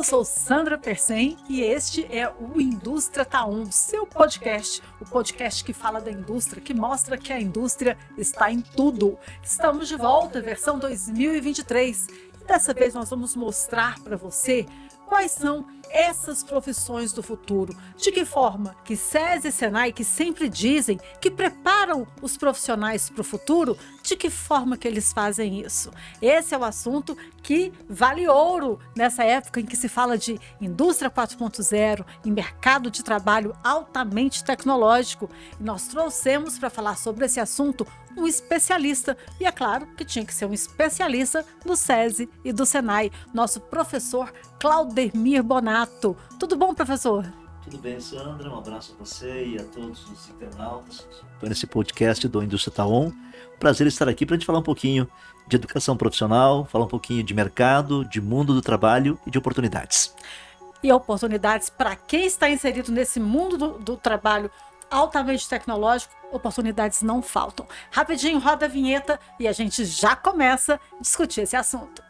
Eu sou Sandra Persen e este é o Indústria Tá On, seu podcast, o podcast que fala da indústria, que mostra que a indústria está em tudo. Estamos de volta, versão 2023, e dessa vez nós vamos mostrar para você quais são essas profissões do futuro. De que forma que SES e Senai, que sempre dizem que preparam os profissionais para o futuro, de que forma que eles fazem isso? Esse é o assunto que vale ouro nessa época em que se fala de indústria 4.0 e mercado de trabalho altamente tecnológico. E nós trouxemos para falar sobre esse assunto um especialista. E é claro que tinha que ser um especialista do SESI e do SENAI, nosso professor Claudemir Bonato. Tudo bom, professor? Tudo bem, Sandra? Um abraço a você e a todos os internautas. Estou nesse podcast do Indústria Taon. Prazer estar aqui para a gente falar um pouquinho de educação profissional, falar um pouquinho de mercado, de mundo do trabalho e de oportunidades. E oportunidades para quem está inserido nesse mundo do, do trabalho altamente tecnológico, oportunidades não faltam. Rapidinho, roda a vinheta e a gente já começa a discutir esse assunto.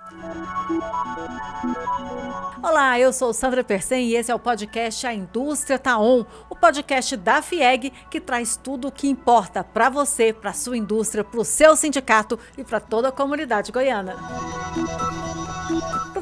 Olá, eu sou Sandra Persen e esse é o podcast A Indústria Tá On, o podcast da FIEG que traz tudo o que importa para você, para sua indústria, para o seu sindicato e para toda a comunidade goiana.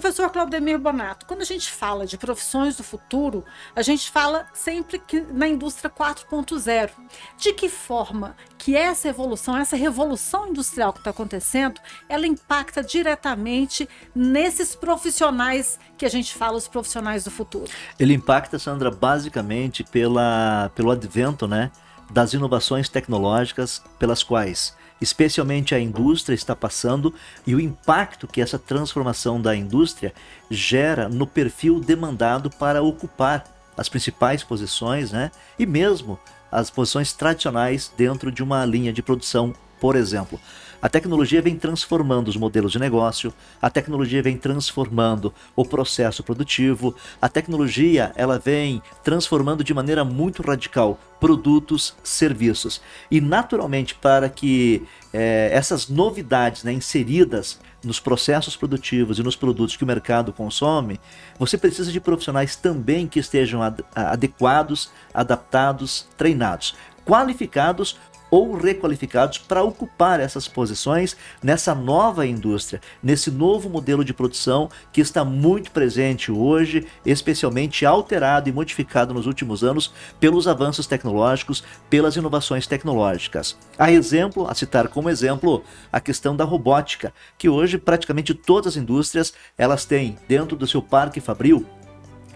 Professor Claudemir Bonato, quando a gente fala de profissões do futuro, a gente fala sempre que na indústria 4.0. De que forma que essa evolução, essa revolução industrial que está acontecendo, ela impacta diretamente nesses profissionais que a gente fala, os profissionais do futuro? Ele impacta, Sandra, basicamente pela, pelo advento, né? das inovações tecnológicas pelas quais especialmente a indústria está passando e o impacto que essa transformação da indústria gera no perfil demandado para ocupar as principais posições, né? E mesmo as posições tradicionais dentro de uma linha de produção, por exemplo. A tecnologia vem transformando os modelos de negócio, a tecnologia vem transformando o processo produtivo, a tecnologia ela vem transformando de maneira muito radical produtos, serviços. E naturalmente, para que é, essas novidades né, inseridas nos processos produtivos e nos produtos que o mercado consome, você precisa de profissionais também que estejam ad adequados, adaptados, treinados, qualificados ou requalificados para ocupar essas posições nessa nova indústria, nesse novo modelo de produção que está muito presente hoje, especialmente alterado e modificado nos últimos anos pelos avanços tecnológicos, pelas inovações tecnológicas. A exemplo, a citar como exemplo, a questão da robótica, que hoje praticamente todas as indústrias elas têm dentro do seu parque fabril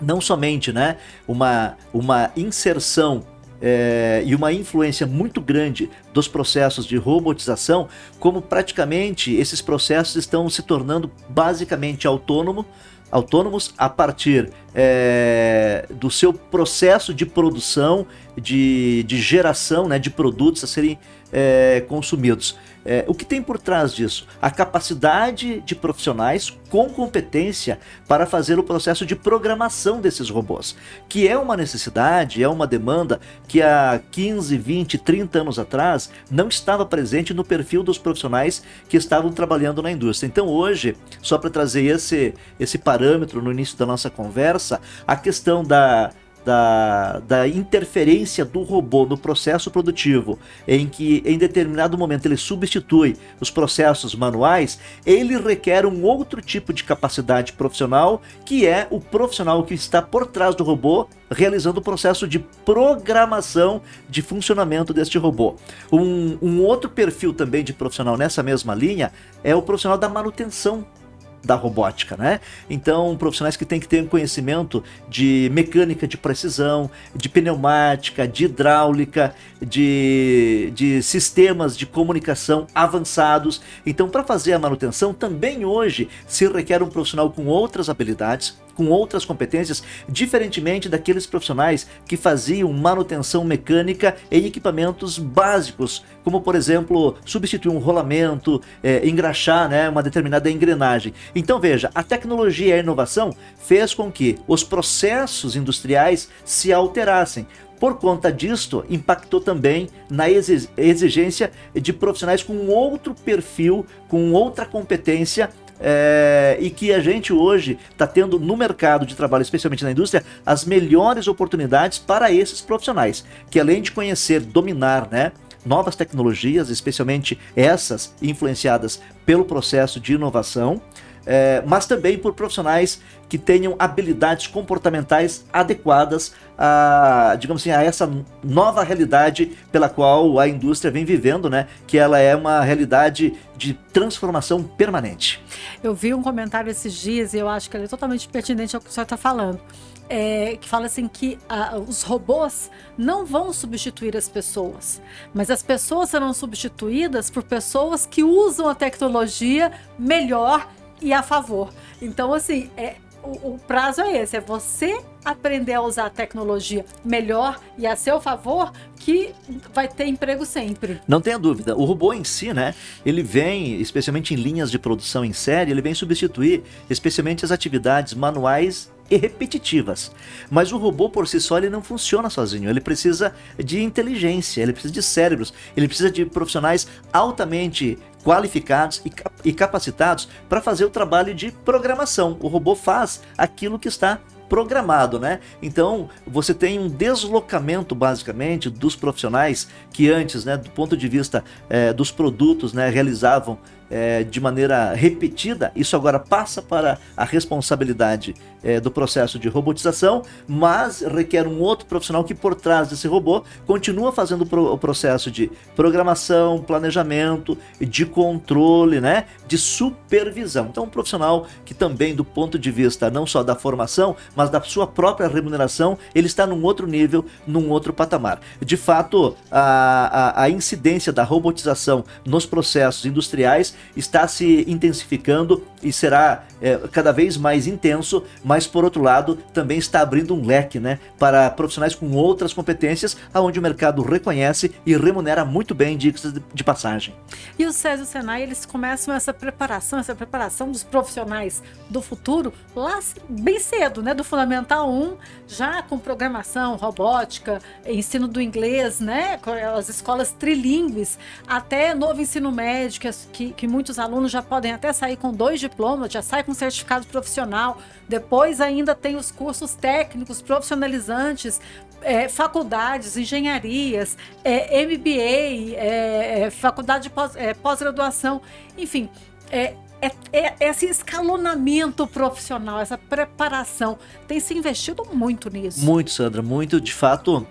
não somente né, uma, uma inserção é, e uma influência muito grande dos processos de robotização, como praticamente esses processos estão se tornando basicamente autônomo, autônomos a partir é, do seu processo de produção, de, de geração né, de produtos a serem é, consumidos. É, o que tem por trás disso? A capacidade de profissionais com competência para fazer o processo de programação desses robôs, que é uma necessidade, é uma demanda que há 15, 20, 30 anos atrás não estava presente no perfil dos profissionais que estavam trabalhando na indústria. Então hoje, só para trazer esse, esse parâmetro no início da nossa conversa, a questão da da, da interferência do robô no processo produtivo, em que em determinado momento ele substitui os processos manuais, ele requer um outro tipo de capacidade profissional, que é o profissional que está por trás do robô realizando o processo de programação de funcionamento deste robô. Um, um outro perfil também de profissional nessa mesma linha é o profissional da manutenção da robótica, né? Então, profissionais que têm que ter um conhecimento de mecânica de precisão, de pneumática, de hidráulica, de, de sistemas de comunicação avançados. Então, para fazer a manutenção, também hoje se requer um profissional com outras habilidades, com outras competências, diferentemente daqueles profissionais que faziam manutenção mecânica em equipamentos básicos, como por exemplo substituir um rolamento, é, engraxar né, uma determinada engrenagem. Então veja, a tecnologia e a inovação fez com que os processos industriais se alterassem. Por conta disto, impactou também na exigência de profissionais com outro perfil, com outra competência é, e que a gente hoje está tendo no mercado de trabalho, especialmente na indústria, as melhores oportunidades para esses profissionais, que além de conhecer, dominar, né? Novas tecnologias, especialmente essas influenciadas pelo processo de inovação, é, mas também por profissionais que tenham habilidades comportamentais adequadas a, digamos assim, a essa nova realidade pela qual a indústria vem vivendo, né? Que ela é uma realidade de transformação permanente. Eu vi um comentário esses dias e eu acho que ele é totalmente pertinente ao que o senhor está falando. É, que fala assim que os robôs não vão substituir as pessoas, mas as pessoas serão substituídas por pessoas que usam a tecnologia melhor e a favor. Então, assim, é, o, o, prazo é esse: é você aprender a usar a tecnologia melhor e a seu favor, que vai ter emprego sempre. Não tenha dúvida. O robô em si, né? Ele vem, especialmente em linhas de produção em série, ele vem substituir, especialmente as atividades manuais e repetitivas. Mas o robô por si só ele não funciona sozinho. Ele precisa de inteligência, ele precisa de cérebros, ele precisa de profissionais altamente qualificados e capacitados para fazer o trabalho de programação. O robô faz aquilo que está programado, né? Então você tem um deslocamento basicamente dos profissionais que antes, né, do ponto de vista é, dos produtos, né, realizavam é, de maneira repetida, isso agora passa para a responsabilidade é, do processo de robotização, mas requer um outro profissional que, por trás desse robô, continua fazendo o processo de programação, planejamento, de controle, né, de supervisão. Então, um profissional que também, do ponto de vista não só da formação, mas da sua própria remuneração, ele está num outro nível, num outro patamar. De fato, a, a, a incidência da robotização nos processos industriais está se intensificando e será é, cada vez mais intenso, mas por outro lado também está abrindo um leque né, para profissionais com outras competências, aonde o mercado reconhece e remunera muito bem dicas de passagem. E o o Senai, eles começam essa preparação, essa preparação dos profissionais do futuro lá bem cedo, né, do Fundamental 1, já com programação, robótica, ensino do inglês, né, as escolas trilingües, até novo ensino médio, que, que muitos alunos já podem até sair com dois diplomas, já sai com certificado profissional. Depois ainda tem os cursos técnicos profissionalizantes, é, faculdades, engenharias, é, MBA, é, é, faculdade de é, pós-graduação, enfim. É, é, é, esse escalonamento profissional, essa preparação. Tem se investido muito nisso. Muito, Sandra, muito. De fato,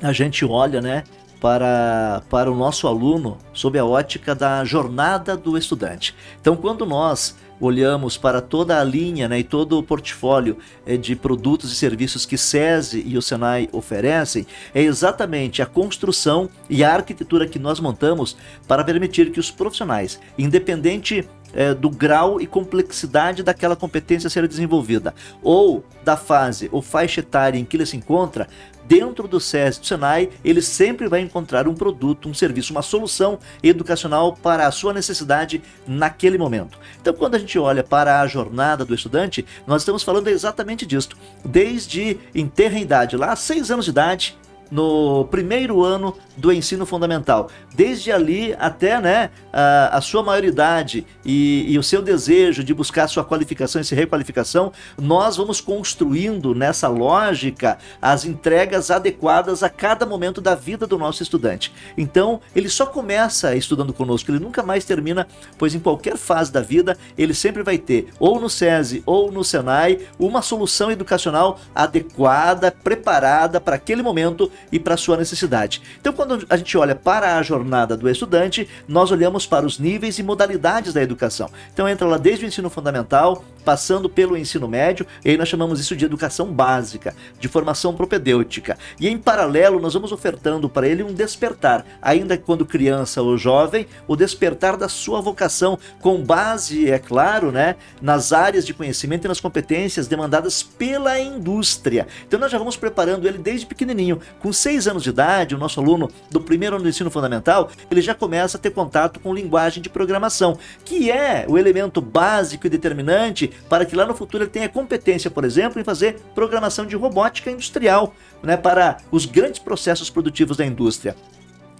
a gente olha, né? Para, para o nosso aluno sob a ótica da jornada do estudante. Então, quando nós olhamos para toda a linha né, e todo o portfólio é, de produtos e serviços que SESI e o Senai oferecem, é exatamente a construção e a arquitetura que nós montamos para permitir que os profissionais, independente é, do grau e complexidade daquela competência ser desenvolvida, ou da fase ou faixa etária em que ele se encontra, dentro do SESI do Senai, ele sempre vai encontrar um produto, um serviço, uma solução educacional para a sua necessidade naquele momento. Então, quando a gente olha para a jornada do estudante, nós estamos falando exatamente disso. Desde em terra idade, lá, seis anos de idade, no primeiro ano do ensino fundamental. Desde ali até né, a, a sua maioridade e, e, o seu desejo de buscar sua qualificação e sua requalificação, nós vamos construindo nessa lógica as entregas adequadas a cada momento da vida do nosso estudante. Então, ele só começa estudando conosco, ele nunca mais termina, pois em qualquer fase da vida, ele sempre vai ter, ou no SESI ou no SENAI, uma solução educacional adequada, preparada para aquele momento e para sua necessidade. Então, quando a gente olha para a jornada do estudante, nós olhamos para os níveis e modalidades da educação. Então, entra lá desde o ensino fundamental, passando pelo ensino médio, e aí nós chamamos isso de educação básica, de formação propedêutica. E em paralelo, nós vamos ofertando para ele um despertar, ainda quando criança ou jovem, o despertar da sua vocação, com base, é claro, né, nas áreas de conhecimento e nas competências demandadas pela indústria. Então, nós já vamos preparando ele desde pequenininho, com 6 anos de idade, o nosso aluno do primeiro ano do ensino fundamental, ele já começa a ter contato com linguagem de programação, que é o elemento básico e determinante para que lá no futuro ele tenha competência, por exemplo, em fazer programação de robótica industrial, né, para os grandes processos produtivos da indústria.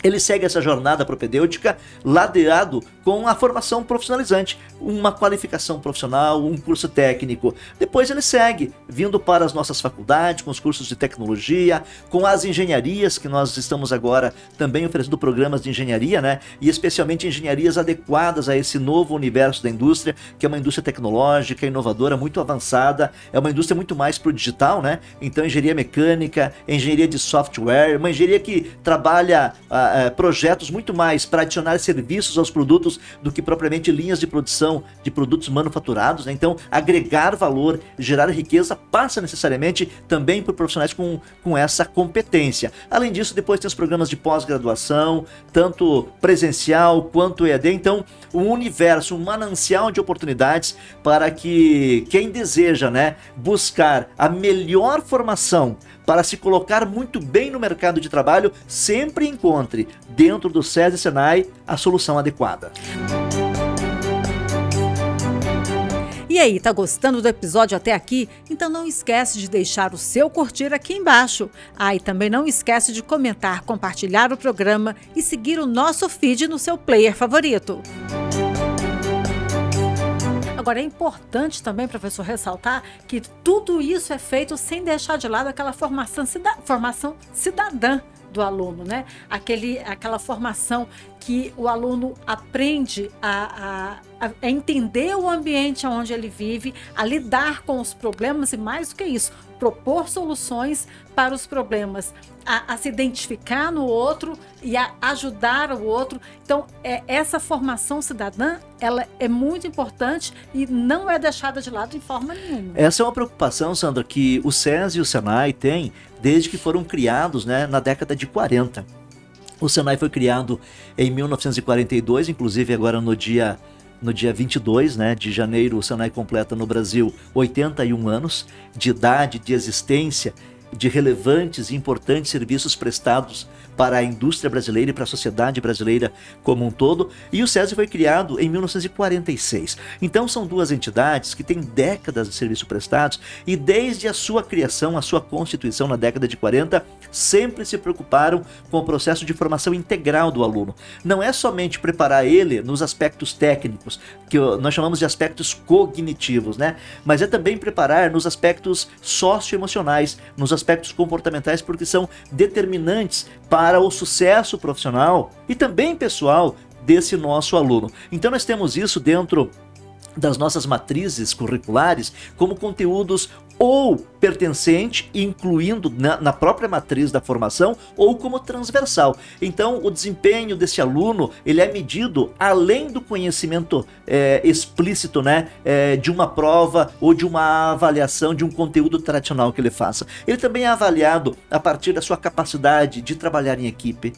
Ele segue essa jornada propedêutica ladeado com a formação profissionalizante, uma qualificação profissional, um curso técnico. Depois ele segue, vindo para as nossas faculdades, com os cursos de tecnologia, com as engenharias, que nós estamos agora também oferecendo programas de engenharia, né? E especialmente engenharias adequadas a esse novo universo da indústria, que é uma indústria tecnológica, inovadora, muito avançada, é uma indústria muito mais para o digital, né? Então, engenharia mecânica, engenharia de software, uma engenharia que trabalha uh, uh, projetos muito mais para adicionar serviços aos produtos do que propriamente linhas de produção de produtos manufaturados. Né? Então, agregar valor, gerar riqueza passa necessariamente também por profissionais com, com essa competência. Além disso, depois tem os programas de pós-graduação, tanto presencial quanto EAD. Então, um universo, um manancial de oportunidades para que quem deseja né, buscar a melhor formação para se colocar muito bem no mercado de trabalho, sempre encontre dentro do SESI Senai a solução adequada. E aí, tá gostando do episódio até aqui? Então não esquece de deixar o seu curtir aqui embaixo. Ah, e também não esquece de comentar, compartilhar o programa e seguir o nosso feed no seu player favorito. Agora, é importante também, professor, ressaltar que tudo isso é feito sem deixar de lado aquela formação, cida formação cidadã do aluno, né? Aquele, aquela formação que o aluno aprende a, a, a, entender o ambiente onde ele vive, a lidar com os problemas e mais do que isso, propor soluções para os problemas, a, a se identificar no outro e a ajudar o outro. Então, é, essa formação cidadã, ela é muito importante e não é deixada de lado em forma nenhuma. Essa é uma preocupação, Sandra, que o SES e o SENAI têm desde que foram criados né, na década de 40. O Senai foi criado em 1942, inclusive agora no dia no dia 22 né, de janeiro, o Senai completa no Brasil 81 anos de idade, de existência, de relevantes e importantes serviços prestados para a indústria brasileira e para a sociedade brasileira como um todo, e o SESI foi criado em 1946. Então são duas entidades que têm décadas de serviço prestados e desde a sua criação, a sua constituição na década de 40, sempre se preocuparam com o processo de formação integral do aluno. Não é somente preparar ele nos aspectos técnicos, que nós chamamos de aspectos cognitivos, né? Mas é também preparar nos aspectos socioemocionais, nos aspectos comportamentais, porque são determinantes para o sucesso profissional e também pessoal desse nosso aluno. Então nós temos isso dentro das nossas matrizes curriculares como conteúdos ou pertencente, incluindo na, na, própria matriz da formação, ou como transversal. Então, o desempenho desse aluno ele é medido além do conhecimento é, explícito, né, é, de uma prova ou de uma avaliação de um conteúdo tradicional que ele faça. Ele também é avaliado a partir da sua capacidade de trabalhar em equipe,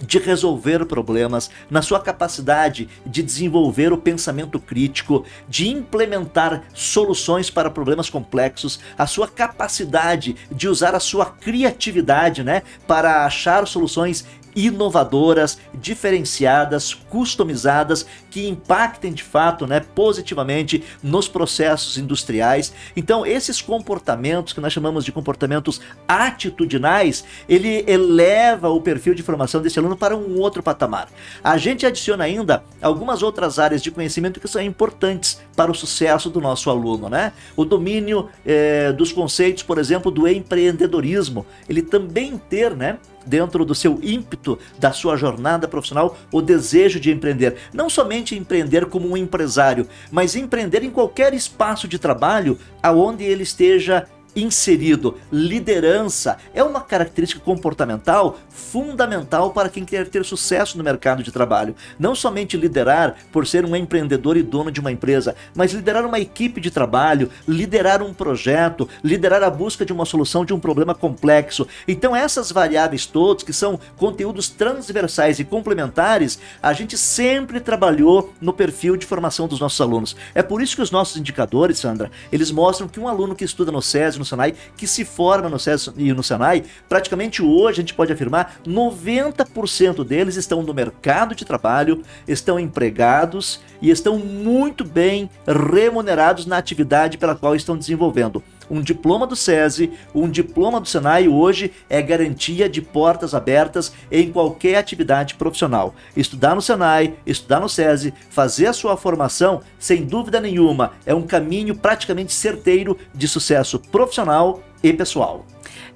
de resolver problemas, na sua capacidade de desenvolver o pensamento crítico, de implementar soluções para problemas complexos, a sua capacidade de usar a sua criatividade, né, para achar soluções inovadoras, diferenciadas, customizadas, que impactem de fato né, positivamente nos processos industriais. Então, esses comportamentos que nós chamamos de comportamentos atitudinais, ele eleva o perfil de formação desse aluno para um outro patamar. A gente adiciona ainda algumas outras áreas de conhecimento que são importantes para o sucesso do nosso aluno, né? O domínio é, dos conceitos, por exemplo, do empreendedorismo, ele também ter, né, dentro do seu ímpeto da sua jornada profissional o desejo de empreender. Não somente empreender como um empresário, mas empreender em qualquer espaço de trabalho aonde ele esteja inserido. Liderança é uma característica comportamental fundamental para quem quer ter sucesso no mercado de trabalho. Não somente liderar por ser um empreendedor e dono de uma empresa, mas liderar uma equipe de trabalho, liderar um projeto, liderar a busca de uma solução de um problema complexo. Então, essas variáveis todas, que são conteúdos transversais e complementares, a gente sempre trabalhou no perfil de formação dos nossos alunos. É por isso que os nossos indicadores, Sandra, eles mostram que um aluno que estuda no SESI, no Senai, que se forma no SESI e no Senai, praticamente hoje a gente pode afirmar 90% deles estão no mercado de trabalho, estão empregados e estão muito bem remunerados na atividade pela qual estão desenvolvendo. Um diploma do SESI, um diploma do Senai hoje é garantia de portas abertas em qualquer atividade profissional. Estudar no Senai, estudar no SESI, fazer a sua formação, sem dúvida nenhuma, é um caminho praticamente certeiro de sucesso profissional e pessoal.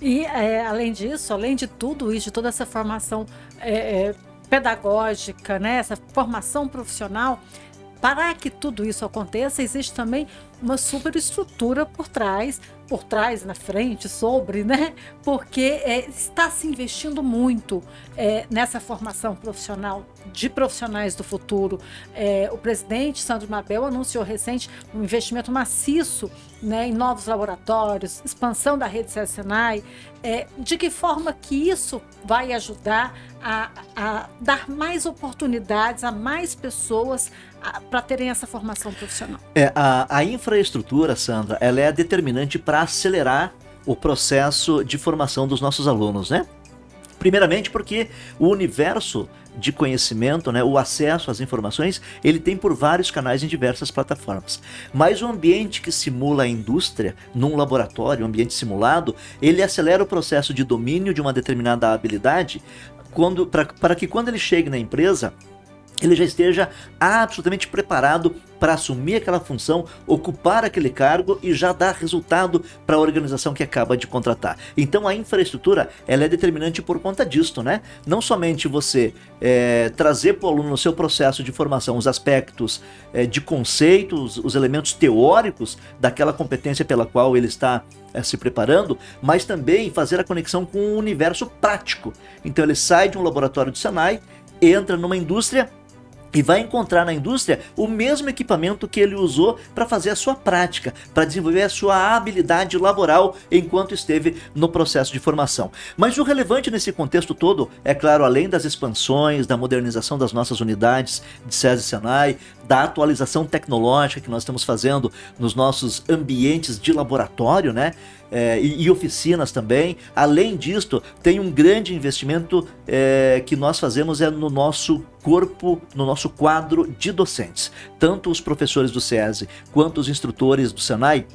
E é, além disso, além de tudo isso, de toda essa formação é, é, pedagógica, né, essa formação profissional, para que tudo isso aconteça, existe também uma superestrutura por trás, por trás, na frente, sobre, né? Porque é, está se investindo muito é, nessa formação profissional de profissionais do futuro. É, o presidente Sandro Mabel anunciou recente um investimento maciço né, em novos laboratórios, expansão da rede CSNAI. É, de que forma que isso vai ajudar a, a dar mais oportunidades a mais pessoas para terem essa formação profissional? É, a, a infraestrutura, Sandra, ela é determinante para acelerar o processo de formação dos nossos alunos, né? Primeiramente porque o universo de conhecimento, né, o acesso às informações, ele tem por vários canais em diversas plataformas. Mas o ambiente que simula a indústria, num laboratório, um ambiente simulado, ele acelera o processo de domínio de uma determinada habilidade para que quando ele chegue na empresa, ele já esteja absolutamente preparado para assumir aquela função, ocupar aquele cargo e já dar resultado para a organização que acaba de contratar. Então a infraestrutura ela é determinante por conta disto, né? Não somente você é, trazer para o aluno no seu processo de formação os aspectos é, de conceitos, os elementos teóricos daquela competência pela qual ele está é, se preparando, mas também fazer a conexão com o universo prático. Então ele sai de um laboratório de Senai, entra numa indústria e vai encontrar na indústria o mesmo equipamento que ele usou para fazer a sua prática, para desenvolver a sua habilidade laboral enquanto esteve no processo de formação. Mas o relevante nesse contexto todo, é claro, além das expansões, da modernização das nossas unidades de SESI e Senai, da atualização tecnológica que nós estamos fazendo nos nossos ambientes de laboratório, né? É, e, e, oficinas também. Além disto, tem um grande investimento é, que nós fazemos é no nosso corpo, no nosso quadro de docentes. Tanto os professores do SESI quanto os instrutores do Senai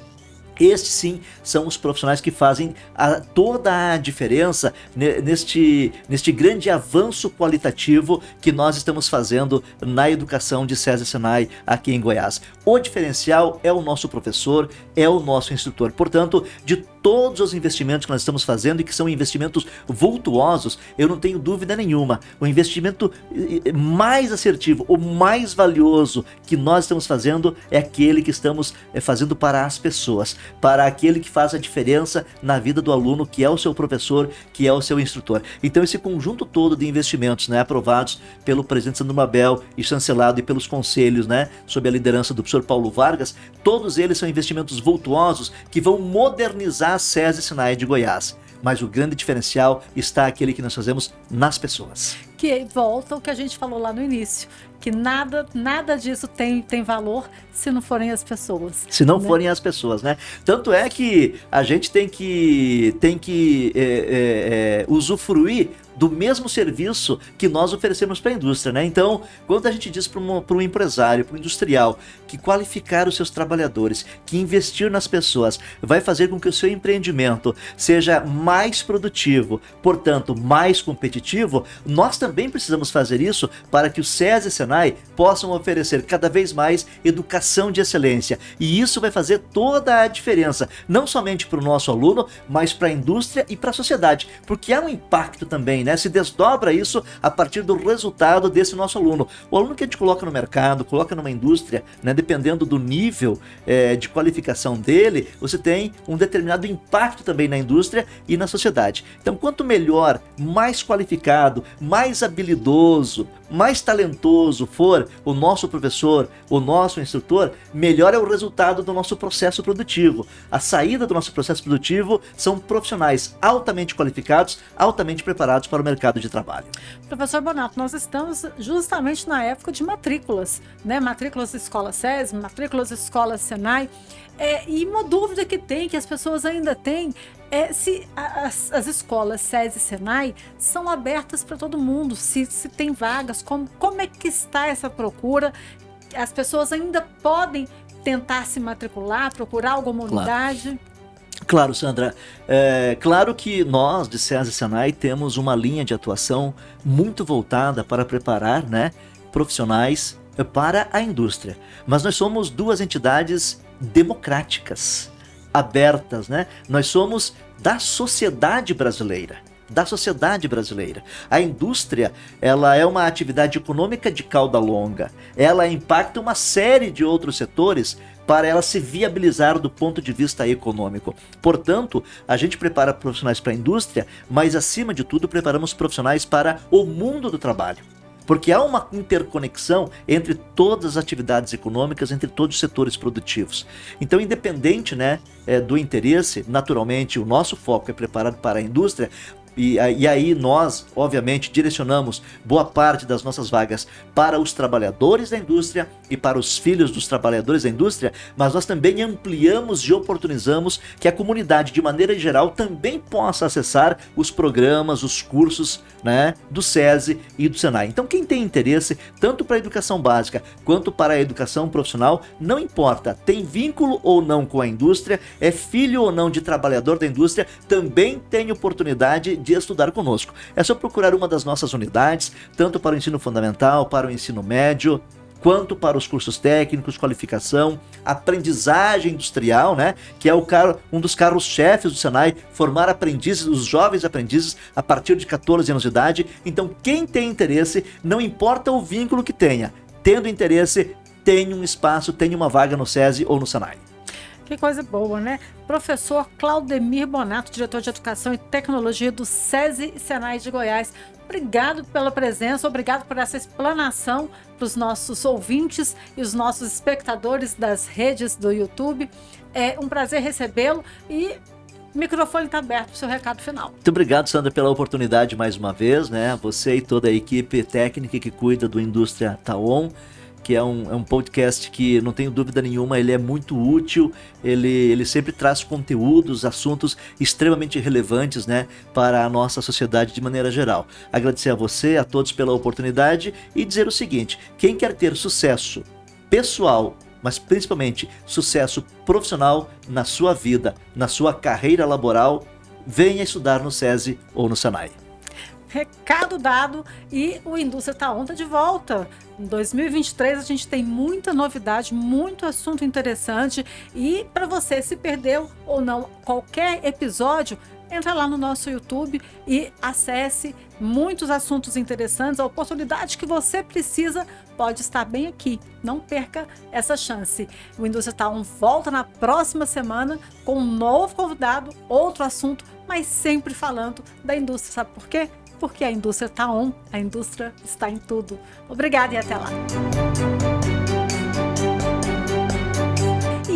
estes sim são os profissionais que fazem a, toda a diferença neste, neste grande avanço qualitativo que nós estamos fazendo na educação de César Senai aqui em Goiás. O diferencial é o nosso professor, é o nosso instrutor. Portanto, de todos os investimentos que nós estamos fazendo e que são investimentos vultuosos, eu não tenho dúvida nenhuma. O investimento mais assertivo, o mais valioso que nós estamos fazendo é aquele que estamos eh, fazendo para as pessoas para aquele que faz a diferença na vida do aluno, que é o seu professor, que é o seu instrutor. Então, esse conjunto todo de investimentos, né, aprovados pelo presidente Sandro Mabel e chancelado e pelos conselhos, né, sob a liderança do professor Paulo Vargas, todos eles são investimentos vultuosos que vão modernizar a SESI Sinai de Goiás mas o grande diferencial está aquele que nós fazemos nas pessoas. Que volta o que a gente falou lá no início, que nada, nada disso tem, tem valor se não forem as pessoas. Se não né? forem as pessoas, né? Tanto é que a gente tem que, tem que é, é, é, usufruir do mesmo serviço que nós oferecemos para a indústria, né? Então, quando a gente diz para um, empresário, para um industrial, que qualificar os seus trabalhadores, que investir nas pessoas, vai fazer com que o seu empreendimento seja mais produtivo, portanto, mais competitivo, nós também precisamos fazer isso para que o SES e Senai possam oferecer cada vez mais educação de excelência. E isso vai fazer toda a diferença, não somente para o nosso aluno, mas para a indústria e para a sociedade, porque há um impacto também, né? Né? Se desdobra isso a partir do resultado desse nosso aluno. O aluno que a gente coloca no mercado, coloca numa indústria, né? Dependendo do nível é, de qualificação dele, você tem um determinado impacto também na indústria e na sociedade. Então, quanto melhor, mais qualificado, mais habilidoso, mais talentoso for o nosso professor, o nosso instrutor, melhor é o resultado do nosso processo produtivo. A saída do nosso processo produtivo são profissionais altamente qualificados, altamente preparados para o mercado de trabalho. Professor Bonato, nós estamos justamente na época de matrículas, né? Matrículas Escola SESI, matrículas Escola Senai. É, e uma dúvida que tem, que as pessoas ainda têm, é se as, as escolas SESI e Senai são abertas para todo mundo, se, se tem vagas, como, como é que está essa procura? As pessoas ainda podem tentar se matricular, procurar alguma unidade? Claro, Sandra. É, claro que nós, de César e Senai, temos uma linha de atuação muito voltada para preparar né, profissionais para a indústria. Mas nós somos duas entidades democráticas, abertas, né? Nós somos da sociedade brasileira da sociedade brasileira. A indústria, ela é uma atividade econômica de cauda longa. Ela impacta uma série de outros setores para ela se viabilizar do ponto de vista econômico. Portanto, a gente prepara profissionais para a indústria, mas acima de tudo preparamos profissionais para o mundo do trabalho porque há uma interconexão entre todas as atividades econômicas, entre todos os setores produtivos. Então, independente né, é, do interesse, naturalmente o nosso foco é preparado para a indústria, e, e, aí nós, obviamente, direcionamos boa parte das nossas vagas para os trabalhadores da indústria e para os filhos dos trabalhadores da indústria, mas nós também ampliamos e oportunizamos que a comunidade, de maneira geral, também possa acessar os programas, os cursos né, do SESI e do SENAI. Então, quem tem interesse, tanto para a educação básica quanto para a educação profissional, não importa, tem vínculo ou não com a indústria, é filho ou não de trabalhador da indústria, também tem oportunidade de estudar conosco. É só procurar uma das nossas unidades, tanto para o ensino fundamental, para o ensino médio, quanto para os cursos técnicos, qualificação, aprendizagem industrial, né? Que é o carro, um dos carros-chefes do Senai, formar aprendizes, os jovens aprendizes a partir de 14 anos de idade. Então, quem tem interesse, não importa o vínculo que tenha, tendo interesse, tem um espaço, tem uma vaga no SESI ou no Senai. Que coisa boa, né? Professor Claudemir Bonato, diretor de Educação e Tecnologia do SESI e Senai de Goiás. Obrigado pela presença, obrigado por essa explanação para os nossos ouvintes e os nossos espectadores das redes do YouTube. É um prazer recebê-lo e o microfone está aberto para o seu recado final. Muito obrigado, Sandra, pela oportunidade mais uma vez, né? Você e toda a equipe técnica que cuida do Indústria Taon que é um, é um podcast que, não tenho dúvida nenhuma, ele é muito útil, ele, ele sempre traz conteúdos, assuntos extremamente relevantes né, para a nossa sociedade de maneira geral. Agradecer a você, a todos pela oportunidade e dizer o seguinte: quem quer ter sucesso pessoal, mas principalmente sucesso profissional na sua vida, na sua carreira laboral, venha estudar no SESI ou no SENAI. Recado dado e o Indústria Tá Onda de volta. Em 2023 a gente tem muita novidade, muito assunto interessante e para você se perdeu ou não qualquer episódio, entra lá no nosso YouTube e acesse muitos assuntos interessantes. A oportunidade que você precisa pode estar bem aqui. Não perca essa chance. O Indústria Tá On volta na próxima semana com um novo convidado, outro assunto, mas sempre falando da indústria. Sabe por quê? Porque a indústria está on, a indústria está em tudo. Obrigada e até lá.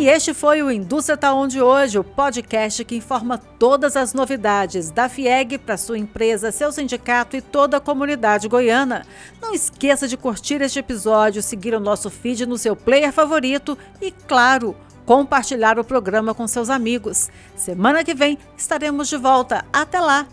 E este foi o Indústria Tá On de hoje, o podcast que informa todas as novidades da FIEG para sua empresa, seu sindicato e toda a comunidade goiana. Não esqueça de curtir este episódio, seguir o nosso feed no seu player favorito e, claro, compartilhar o programa com seus amigos. Semana que vem estaremos de volta. Até lá!